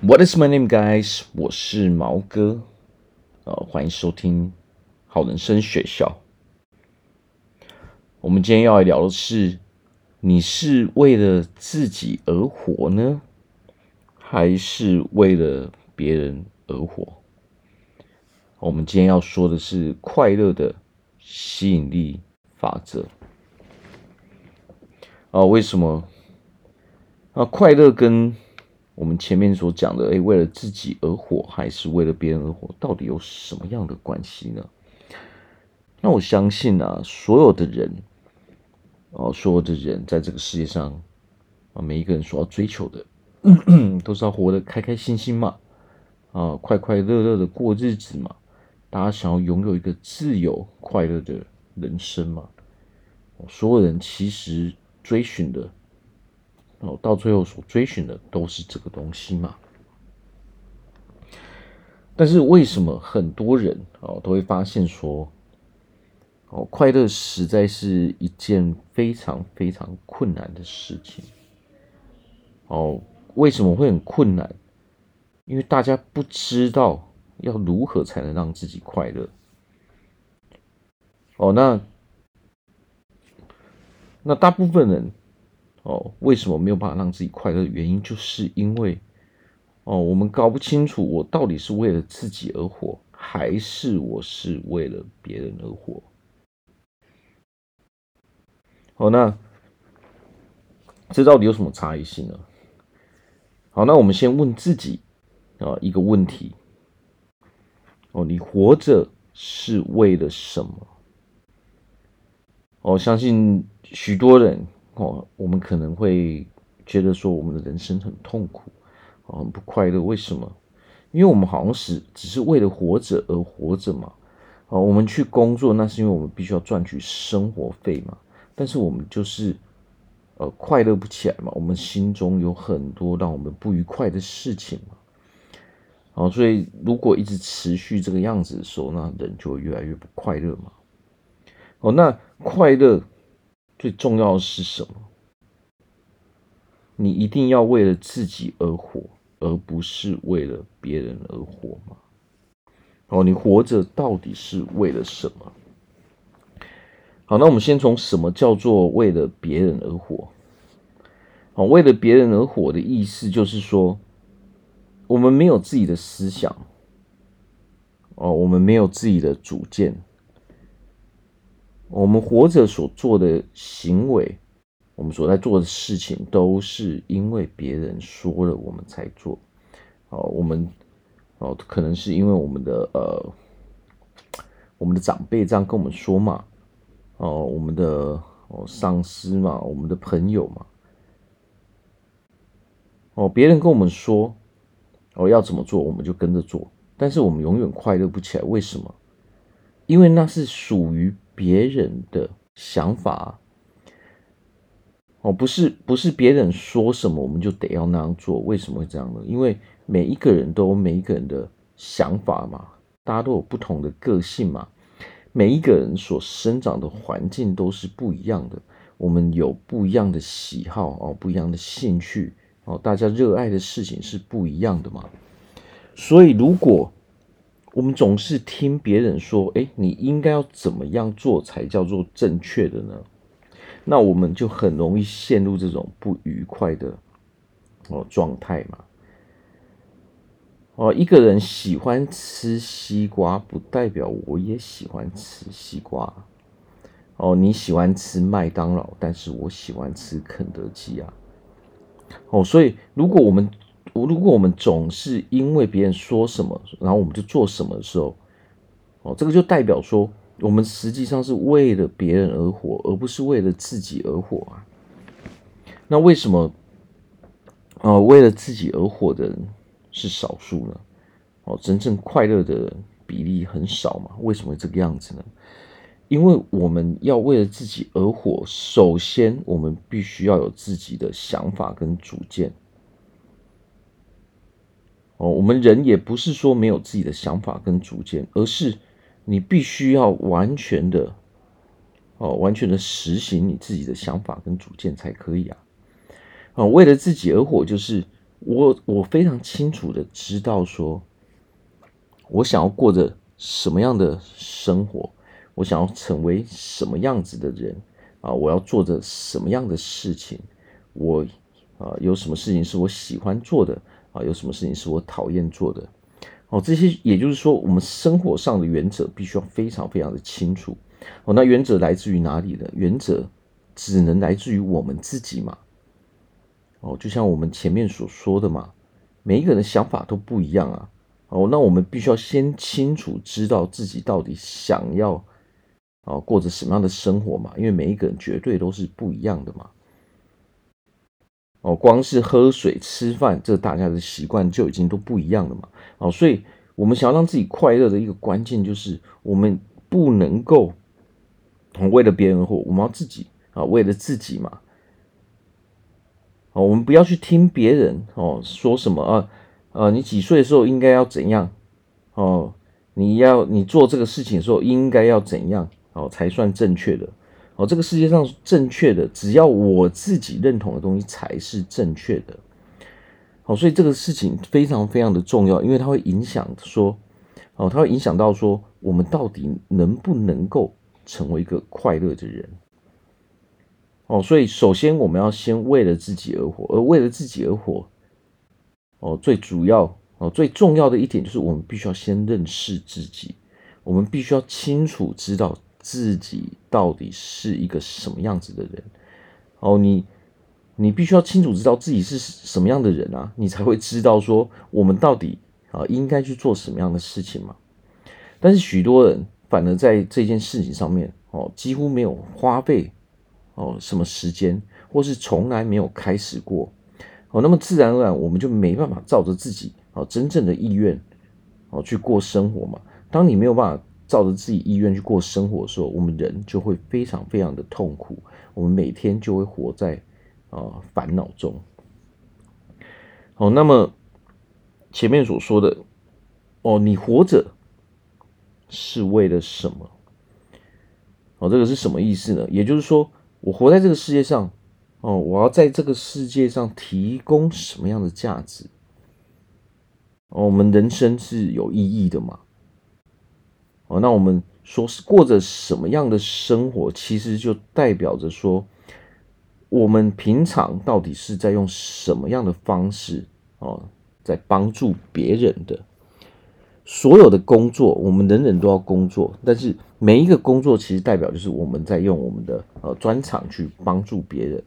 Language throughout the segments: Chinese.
What is my name, guys？我是毛哥，呃，欢迎收听好人生学校。我们今天要来聊的是：你是为了自己而活呢，还是为了别人而活？我们今天要说的是快乐的吸引力法则。啊，为什么？啊，快乐跟我们前面所讲的，诶，为了自己而活，还是为了别人而活，到底有什么样的关系呢？那我相信啊，所有的人，哦，所有的人在这个世界上，啊，每一个人所要追求的，都是要活得开开心心嘛，啊，快快乐乐的过日子嘛，大家想要拥有一个自由快乐的人生嘛，所有人其实追寻的。哦，到最后所追寻的都是这个东西嘛。但是为什么很多人哦都会发现说，哦，快乐实在是一件非常非常困难的事情。哦，为什么会很困难？因为大家不知道要如何才能让自己快乐。哦，那那大部分人。哦，为什么没有办法让自己快乐的原因，就是因为哦，我们搞不清楚我到底是为了自己而活，还是我是为了别人而活。好，那这到底有什么差异性呢？好，那我们先问自己啊一个问题：哦，你活着是为了什么？我相信许多人。哦，我们可能会觉得说，我们的人生很痛苦，哦，很不快乐。为什么？因为我们好像是只是为了活着而活着嘛。哦，我们去工作，那是因为我们必须要赚取生活费嘛。但是我们就是呃快乐不起来嘛。我们心中有很多让我们不愉快的事情嘛。哦，所以如果一直持续这个样子的时候，那人就会越来越不快乐嘛。哦，那快乐。最重要的是什么？你一定要为了自己而活，而不是为了别人而活吗？哦，你活着到底是为了什么？好，那我们先从什么叫做为了别人而活？哦，为了别人而活的意思就是说，我们没有自己的思想，哦，我们没有自己的主见。我们活着所做的行为，我们所在做的事情，都是因为别人说了我们才做。哦，我们哦，可能是因为我们的呃，我们的长辈这样跟我们说嘛。哦，我们的哦上司嘛，我们的朋友嘛。哦，别人跟我们说，哦要怎么做，我们就跟着做。但是我们永远快乐不起来，为什么？因为那是属于。别人的想法哦，不是不是别人说什么我们就得要那样做，为什么会这样呢？因为每一个人都有每一个人的想法嘛，大家都有不同的个性嘛，每一个人所生长的环境都是不一样的，我们有不一样的喜好哦，不一样的兴趣哦，大家热爱的事情是不一样的嘛，所以如果。我们总是听别人说：“哎，你应该要怎么样做才叫做正确的呢？”那我们就很容易陷入这种不愉快的哦状态嘛。哦，一个人喜欢吃西瓜，不代表我也喜欢吃西瓜。哦，你喜欢吃麦当劳，但是我喜欢吃肯德基啊。哦，所以如果我们我如果我们总是因为别人说什么，然后我们就做什么的时候，哦，这个就代表说，我们实际上是为了别人而活，而不是为了自己而活啊。那为什么，哦，为了自己而活的人是少数呢？哦，真正快乐的比例很少嘛？为什么这个样子呢？因为我们要为了自己而活，首先我们必须要有自己的想法跟主见。哦，我们人也不是说没有自己的想法跟主见，而是你必须要完全的，哦，完全的实行你自己的想法跟主见才可以啊。啊，为了自己而活，就是我我非常清楚的知道说，我想要过着什么样的生活，我想要成为什么样子的人啊，我要做着什么样的事情，我啊有什么事情是我喜欢做的啊，有什么事情是我讨厌做的。哦，这些也就是说，我们生活上的原则必须要非常非常的清楚。哦，那原则来自于哪里呢？原则只能来自于我们自己嘛。哦，就像我们前面所说的嘛，每一个人的想法都不一样啊。哦，那我们必须要先清楚知道自己到底想要啊过着什么样的生活嘛，因为每一个人绝对都是不一样的嘛。哦，光是喝水、吃饭，这大家的习惯就已经都不一样了嘛。哦，所以我们想要让自己快乐的一个关键，就是我们不能够为了别人而活，我们要自己啊，为了自己嘛。哦，我们不要去听别人哦说什么啊，呃，你几岁的时候应该要怎样？哦，你要你做这个事情的时候应该要怎样？哦，才算正确的。哦，这个世界上正确的，只要我自己认同的东西才是正确的。好，所以这个事情非常非常的重要，因为它会影响说，哦，它会影响到说，我们到底能不能够成为一个快乐的人。哦，所以首先我们要先为了自己而活，而为了自己而活，哦，最主要哦最重要的一点就是我们必须要先认识自己，我们必须要清楚知道。自己到底是一个什么样子的人？哦，你你必须要清楚知道自己是什么样的人啊，你才会知道说我们到底啊应该去做什么样的事情嘛。但是许多人反而在这件事情上面哦，几乎没有花费哦什么时间，或是从来没有开始过哦，那么自然而然我们就没办法照着自己哦真正的意愿哦去过生活嘛。当你没有办法。照着自己意愿去过生活的时候，我们人就会非常非常的痛苦。我们每天就会活在啊烦恼中。好，那么前面所说的哦，你活着是为了什么？哦，这个是什么意思呢？也就是说，我活在这个世界上，哦，我要在这个世界上提供什么样的价值？哦，我们人生是有意义的嘛？哦，那我们说是过着什么样的生活，其实就代表着说，我们平常到底是在用什么样的方式哦，在帮助别人的。所有的工作，我们人人都要工作，但是每一个工作其实代表就是我们在用我们的呃专长去帮助别人。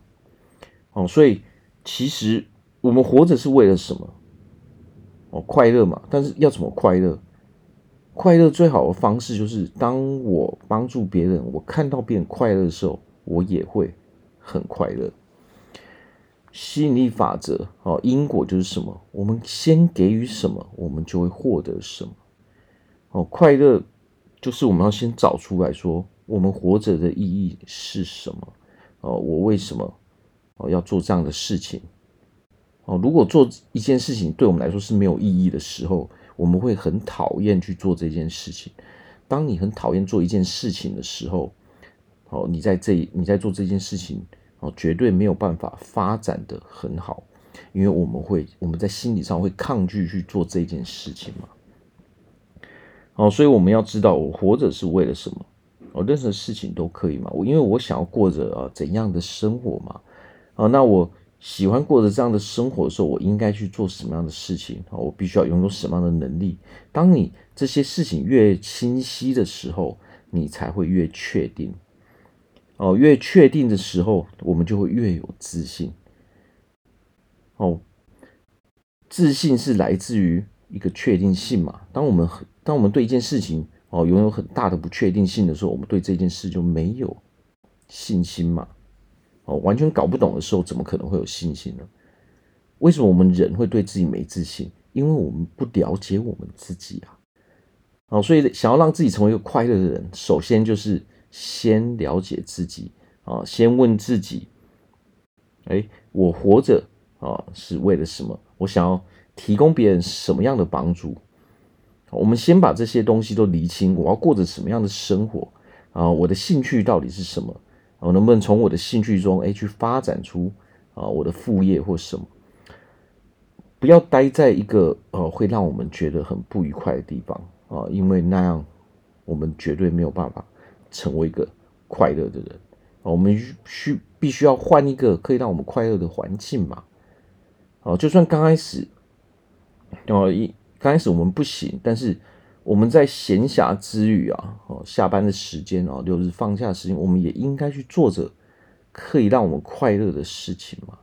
哦，所以其实我们活着是为了什么？哦，快乐嘛，但是要怎么快乐？快乐最好的方式就是，当我帮助别人，我看到别人快乐的时候，我也会很快乐。吸引力法则哦，因果就是什么？我们先给予什么，我们就会获得什么。哦，快乐就是我们要先找出来说，我们活着的意义是什么？哦，我为什么哦要做这样的事情？哦，如果做一件事情对我们来说是没有意义的时候，我们会很讨厌去做这件事情。当你很讨厌做一件事情的时候，哦，你在这你在做这件事情哦，绝对没有办法发展的很好，因为我们会我们在心理上会抗拒去做这件事情嘛。哦，所以我们要知道，我活着是为了什么？哦，任何事情都可以嘛。我因为我想要过着啊怎样的生活嘛？哦，那我。喜欢过着这样的生活的时候，我应该去做什么样的事情？我必须要拥有什么样的能力？当你这些事情越清晰的时候，你才会越确定。哦，越确定的时候，我们就会越有自信。哦，自信是来自于一个确定性嘛。当我们当我们对一件事情哦拥有很大的不确定性的时候，我们对这件事就没有信心嘛。哦，完全搞不懂的时候，怎么可能会有信心呢？为什么我们人会对自己没自信？因为我们不了解我们自己啊！哦，所以想要让自己成为一个快乐的人，首先就是先了解自己啊，先问自己：哎，我活着啊是为了什么？我想要提供别人什么样的帮助？我们先把这些东西都厘清，我要过着什么样的生活啊？我的兴趣到底是什么？我能不能从我的兴趣中，哎，去发展出啊我的副业或什么？不要待在一个呃会让我们觉得很不愉快的地方啊，因为那样我们绝对没有办法成为一个快乐的人啊。我们需必须要换一个可以让我们快乐的环境嘛。哦，就算刚开始哦一刚开始我们不行，但是我们在闲暇之余啊，哦下班的时间啊，六日放假时间，我们也应该去做着可以让我们快乐的事情嘛。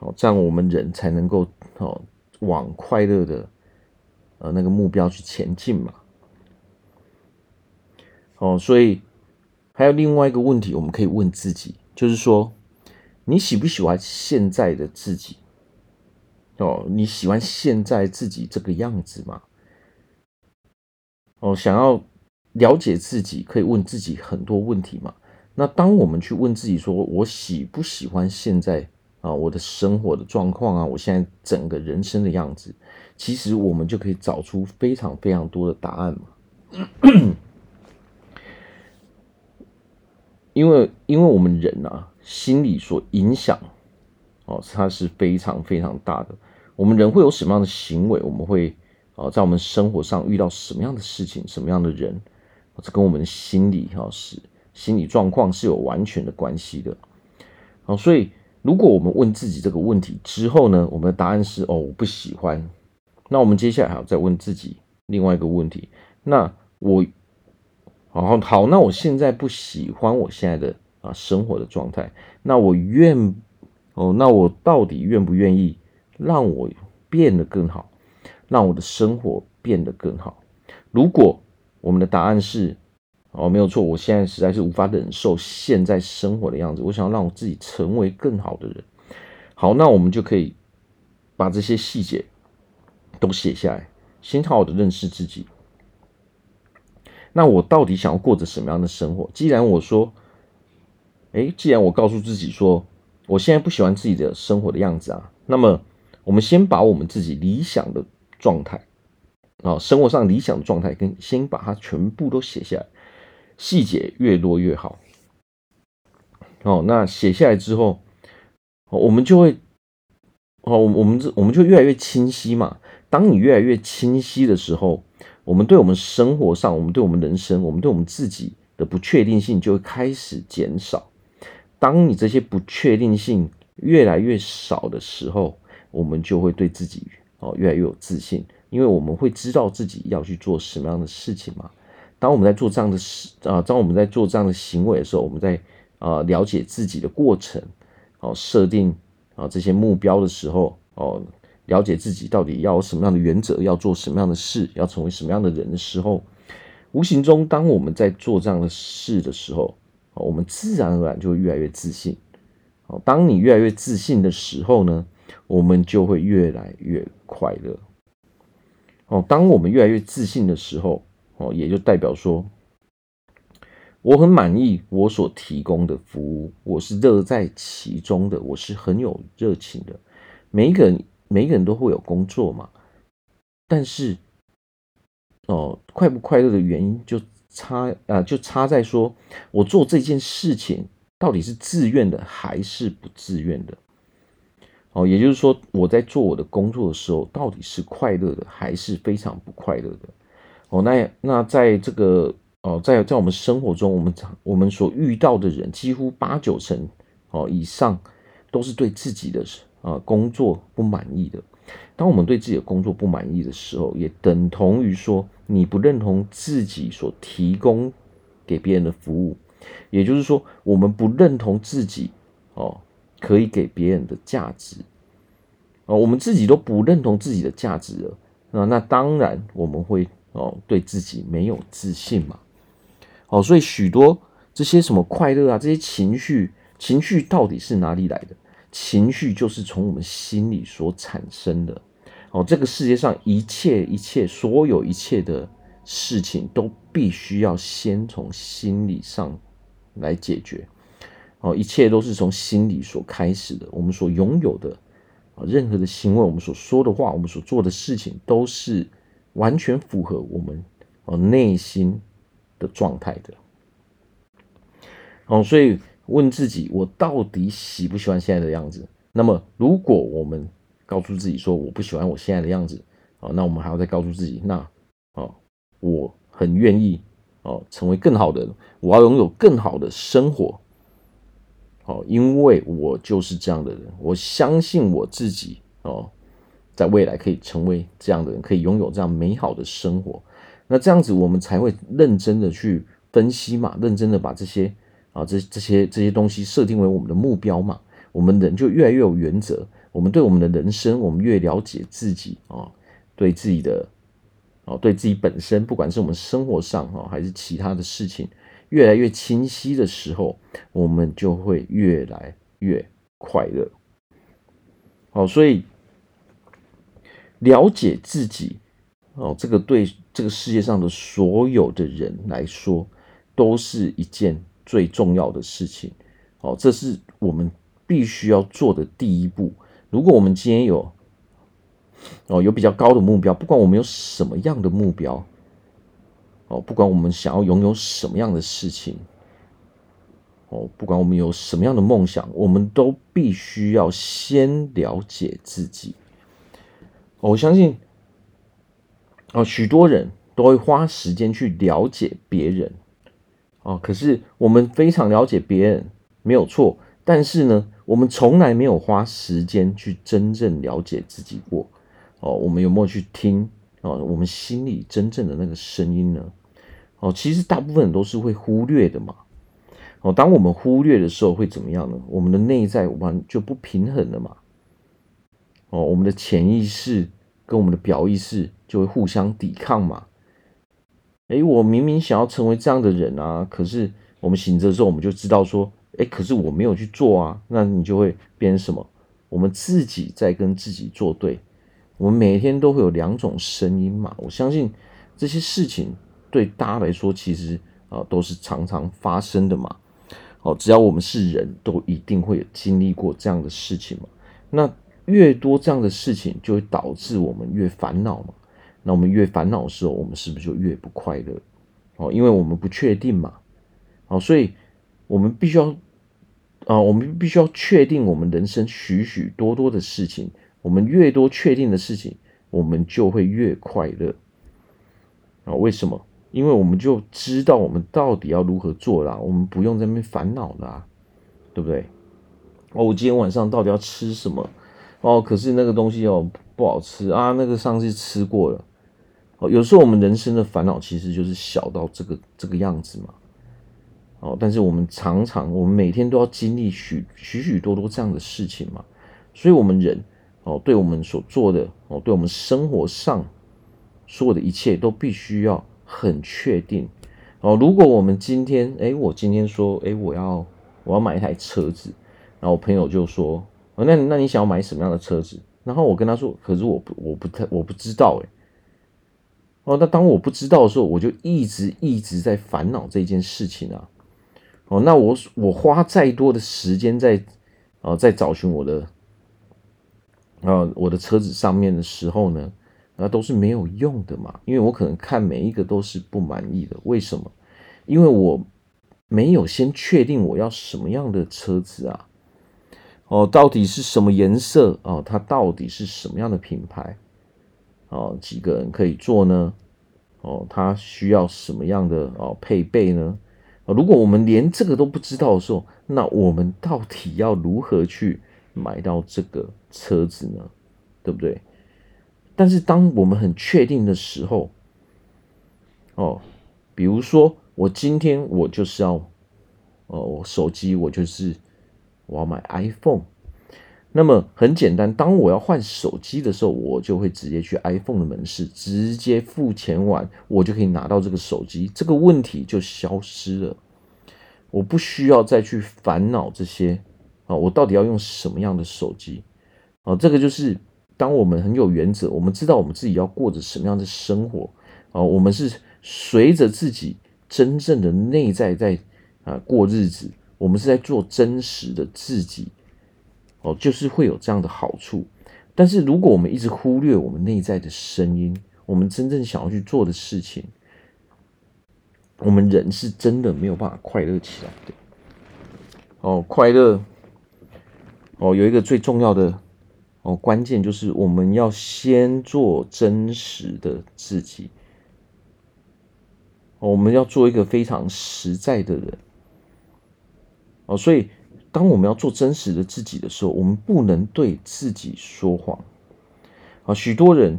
哦，这样我们人才能够哦往快乐的呃那个目标去前进嘛。哦，所以还有另外一个问题，我们可以问自己，就是说你喜不喜欢现在的自己？哦，你喜欢现在自己这个样子吗？哦，想要了解自己，可以问自己很多问题嘛。那当我们去问自己说，我喜不喜欢现在？啊，我的生活的状况啊，我现在整个人生的样子，其实我们就可以找出非常非常多的答案嘛。因为，因为我们人啊，心理所影响，哦，它是非常非常大的。我们人会有什么样的行为？我们会啊，在我们生活上遇到什么样的事情、什么样的人，这跟我们心理哈是心理状况是有完全的关系的。好，所以。如果我们问自己这个问题之后呢，我们的答案是哦，我不喜欢。那我们接下来还要再问自己另外一个问题：那我，好好，那我现在不喜欢我现在的啊生活的状态，那我愿哦，那我到底愿不愿意让我变得更好，让我的生活变得更好？如果我们的答案是，哦，没有错，我现在实在是无法忍受现在生活的样子，我想要让我自己成为更好的人。好，那我们就可以把这些细节都写下来，先好好的认识自己。那我到底想要过着什么样的生活？既然我说，哎，既然我告诉自己说，我现在不喜欢自己的生活的样子啊，那么我们先把我们自己理想的状态啊，生活上理想的状态，跟先把它全部都写下来。细节越多越好。哦，那写下来之后，我们就会，哦，我们这我们就越来越清晰嘛。当你越来越清晰的时候，我们对我们生活上，我们对我们人生，我们对我们自己的不确定性就会开始减少。当你这些不确定性越来越少的时候，我们就会对自己哦越来越有自信，因为我们会知道自己要去做什么样的事情嘛。当我们在做这样的事啊，当我们在做这样的行为的时候，我们在啊了解自己的过程，哦，设定啊这些目标的时候，哦，了解自己到底要有什么样的原则，要做什么样的事，要成为什么样的人的时候，无形中，当我们在做这样的事的时候，我们自然而然就会越来越自信。哦，当你越来越自信的时候呢，我们就会越来越快乐。哦，当我们越来越自信的时候。哦，也就代表说，我很满意我所提供的服务，我是乐在其中的，我是很有热情的。每一个人，每一个人都会有工作嘛，但是，哦，快不快乐的原因就差啊，就差在说我做这件事情到底是自愿的还是不自愿的。哦，也就是说，我在做我的工作的时候，到底是快乐的还是非常不快乐的。哦，那那在这个哦，在在我们生活中，我们常我们所遇到的人，几乎八九成哦以上都是对自己的啊工作不满意的。当我们对自己的工作不满意的时候，也等同于说你不认同自己所提供给别人的服务，也就是说，我们不认同自己哦可以给别人的价值哦，我们自己都不认同自己的价值了，那那当然我们会。哦，对自己没有自信嘛？哦，所以许多这些什么快乐啊，这些情绪，情绪到底是哪里来的？情绪就是从我们心里所产生的。哦，这个世界上一切一切，所有一切的事情，都必须要先从心理上来解决。哦，一切都是从心里所开始的。我们所拥有的啊，任何的行为，我们所说的话，我们所做的事情，都是。完全符合我们哦内心的状态的，哦，所以问自己，我到底喜不喜欢现在的样子？那么，如果我们告诉自己说我不喜欢我现在的样子，哦，那我们还要再告诉自己，那哦，我很愿意哦，成为更好的人，我要拥有更好的生活，哦，因为我就是这样的人，我相信我自己哦，在未来可以成为这样的人，可以拥有这样美好的生活。那这样子，我们才会认真的去分析嘛，认真的把这些啊，这这些这些东西设定为我们的目标嘛。我们人就越来越有原则，我们对我们的人生，我们越了解自己啊，对自己的啊，对自己本身，不管是我们生活上啊，还是其他的事情，越来越清晰的时候，我们就会越来越快乐。好，所以了解自己哦，这个对这个世界上的所有的人来说，都是一件最重要的事情。哦，这是我们。必须要做的第一步。如果我们今天有哦有比较高的目标，不管我们有什么样的目标哦，不管我们想要拥有什么样的事情哦，不管我们有什么样的梦想，我们都必须要先了解自己。我相信哦，许多人都会花时间去了解别人哦，可是我们非常了解别人，没有错。但是呢，我们从来没有花时间去真正了解自己过哦。我们有没有去听哦？我们心里真正的那个声音呢？哦，其实大部分人都是会忽略的嘛。哦，当我们忽略的时候会怎么样呢？我们的内在完就不平衡了嘛。哦，我们的潜意识跟我们的表意识就会互相抵抗嘛。诶，我明明想要成为这样的人啊，可是我们醒着的时候，我们就知道说。哎，可是我没有去做啊，那你就会变成什么？我们自己在跟自己作对。我们每天都会有两种声音嘛。我相信这些事情对大家来说，其实啊都是常常发生的嘛。哦，只要我们是人都一定会有经历过这样的事情嘛。那越多这样的事情，就会导致我们越烦恼嘛。那我们越烦恼的时候，我们是不是就越不快乐？哦，因为我们不确定嘛。哦，所以。我们必须要啊、我们必须要确定我们人生许许多多的事情。我们越多确定的事情，我们就会越快乐啊！为什么？因为我们就知道我们到底要如何做啦，我们不用在那边烦恼啦，对不对？哦，我今天晚上到底要吃什么？哦，可是那个东西哦不好吃啊，那个上次吃过了。哦，有时候我们人生的烦恼其实就是小到这个这个样子嘛。哦，但是我们常常，我们每天都要经历许许许多多这样的事情嘛，所以，我们人哦，对我们所做的哦，对我们生活上所有的一切都必须要很确定哦。如果我们今天，哎，我今天说，哎，我要我要买一台车子，然后我朋友就说，哦，那那你想要买什么样的车子？然后我跟他说，可是我不我不太我不知道，哎，哦，那当我不知道的时候，我就一直一直在烦恼这件事情啊。哦，那我我花再多的时间在啊，在找寻我的啊我的车子上面的时候呢，那都是没有用的嘛，因为我可能看每一个都是不满意的。为什么？因为我没有先确定我要什么样的车子啊。哦，到底是什么颜色？哦，它到底是什么样的品牌？哦，几个人可以坐呢？哦，它需要什么样的哦配备呢？如果我们连这个都不知道的时候，那我们到底要如何去买到这个车子呢？对不对？但是当我们很确定的时候，哦，比如说我今天我就是要，哦，我手机我就是我要买 iPhone。那么很简单，当我要换手机的时候，我就会直接去 iPhone 的门市，直接付钱完，我就可以拿到这个手机，这个问题就消失了。我不需要再去烦恼这些啊，我到底要用什么样的手机啊？这个就是当我们很有原则，我们知道我们自己要过着什么样的生活啊，我们是随着自己真正的内在在啊过日子，我们是在做真实的自己。哦，就是会有这样的好处，但是如果我们一直忽略我们内在的声音，我们真正想要去做的事情，我们人是真的没有办法快乐起来的。哦，快乐，哦，有一个最重要的哦，关键就是我们要先做真实的自己。我们要做一个非常实在的人。哦，所以当我们要做真实的自己的时候，我们不能对自己说谎。啊，许多人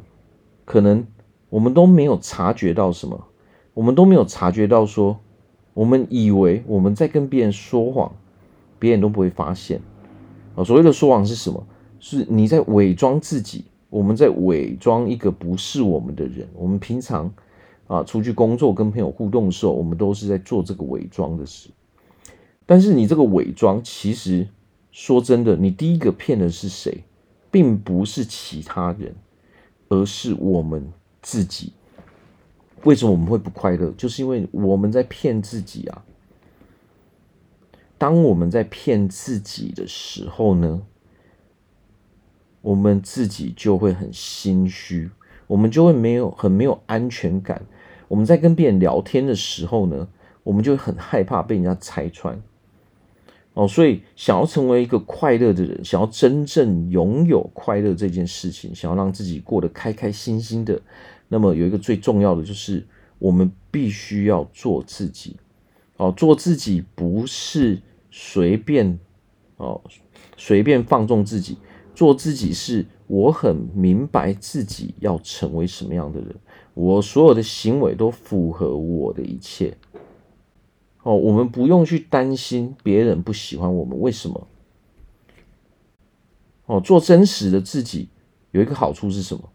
可能我们都没有察觉到什么，我们都没有察觉到说，我们以为我们在跟别人说谎，别人都不会发现。啊，所谓的说谎是什么？是你在伪装自己，我们在伪装一个不是我们的人。我们平常啊出去工作跟朋友互动的时候，我们都是在做这个伪装的事。但是你这个伪装，其实说真的，你第一个骗的是谁？并不是其他人，而是我们自己。为什么我们会不快乐？就是因为我们在骗自己啊。当我们在骗自己的时候呢，我们自己就会很心虚，我们就会没有很没有安全感。我们在跟别人聊天的时候呢，我们就很害怕被人家拆穿。哦，所以想要成为一个快乐的人，想要真正拥有快乐这件事情，想要让自己过得开开心心的，那么有一个最重要的就是，我们必须要做自己。哦，做自己不是随便哦，随便放纵自己，做自己是我很明白自己要成为什么样的人，我所有的行为都符合我的一切。哦，我们不用去担心别人不喜欢我们，为什么？哦，做真实的自己有一个好处是什么？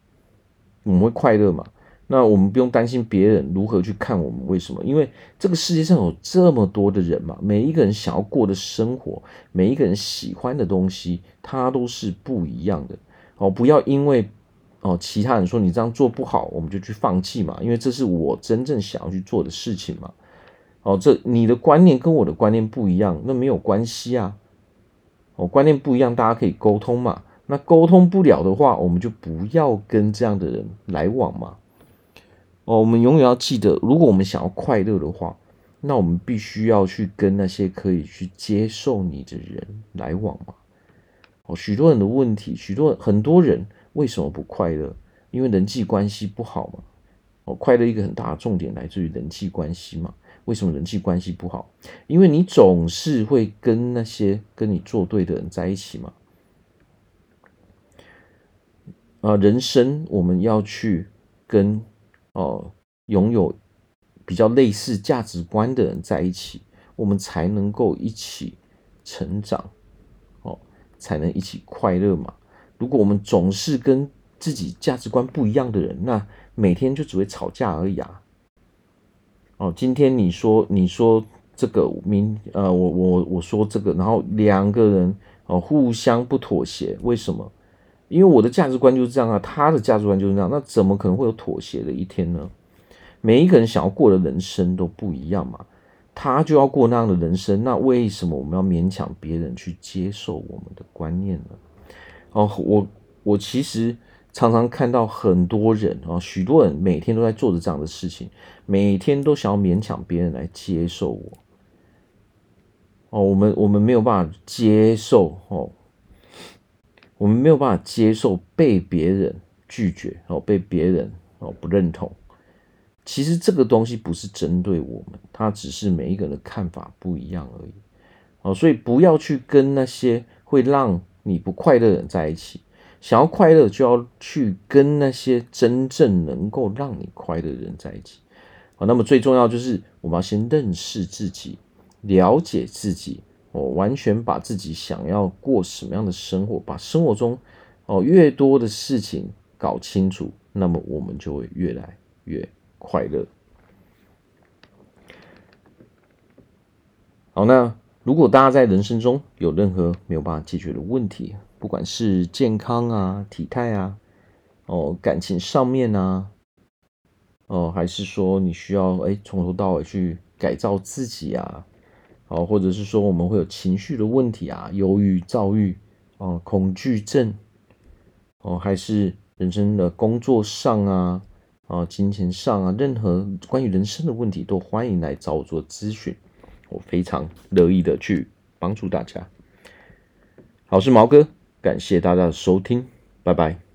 我们会快乐嘛？那我们不用担心别人如何去看我们，为什么？因为这个世界上有这么多的人嘛，每一个人想要过的生活，每一个人喜欢的东西，它都是不一样的。哦，不要因为哦其他人说你这样做不好，我们就去放弃嘛，因为这是我真正想要去做的事情嘛。哦，这你的观念跟我的观念不一样，那没有关系啊。哦，观念不一样，大家可以沟通嘛。那沟通不了的话，我们就不要跟这样的人来往嘛。哦，我们永远要记得，如果我们想要快乐的话，那我们必须要去跟那些可以去接受你的人来往嘛。哦，许多人的问题，许多很多人为什么不快乐？因为人际关系不好嘛。哦，快乐一个很大的重点来自于人际关系嘛。为什么人际关系不好？因为你总是会跟那些跟你作对的人在一起嘛。啊，人生我们要去跟哦拥有比较类似价值观的人在一起，我们才能够一起成长，哦，才能一起快乐嘛。如果我们总是跟自己价值观不一样的人，那每天就只会吵架而已啊。哦，今天你说你说这个，明呃，我我我说这个，然后两个人哦互相不妥协，为什么？因为我的价值观就是这样啊，他的价值观就是这样，那怎么可能会有妥协的一天呢？每一个人想要过的人生都不一样嘛，他就要过那样的人生，那为什么我们要勉强别人去接受我们的观念呢？哦，我我其实。常常看到很多人啊，许多人每天都在做着这样的事情，每天都想要勉强别人来接受我。哦，我们我们没有办法接受哦，我们没有办法接受被别人拒绝哦，被别人哦不认同。其实这个东西不是针对我们，它只是每一个人的看法不一样而已。哦，所以不要去跟那些会让你不快乐的人在一起。想要快乐，就要去跟那些真正能够让你快乐的人在一起。好，那么最重要就是我们要先认识自己，了解自己，哦，完全把自己想要过什么样的生活，把生活中哦越多的事情搞清楚，那么我们就会越来越快乐。好，那如果大家在人生中有任何没有办法解决的问题，不管是健康啊、体态啊、哦、感情上面啊，哦，还是说你需要哎从头到尾去改造自己啊，哦，或者是说我们会有情绪的问题啊，忧郁、躁郁、哦、恐惧症，哦，还是人生的工作上啊、啊、金钱上啊，任何关于人生的问题都欢迎来找我做咨询，我非常乐意的去帮助大家。好，我是毛哥。感谢大家的收听。拜拜。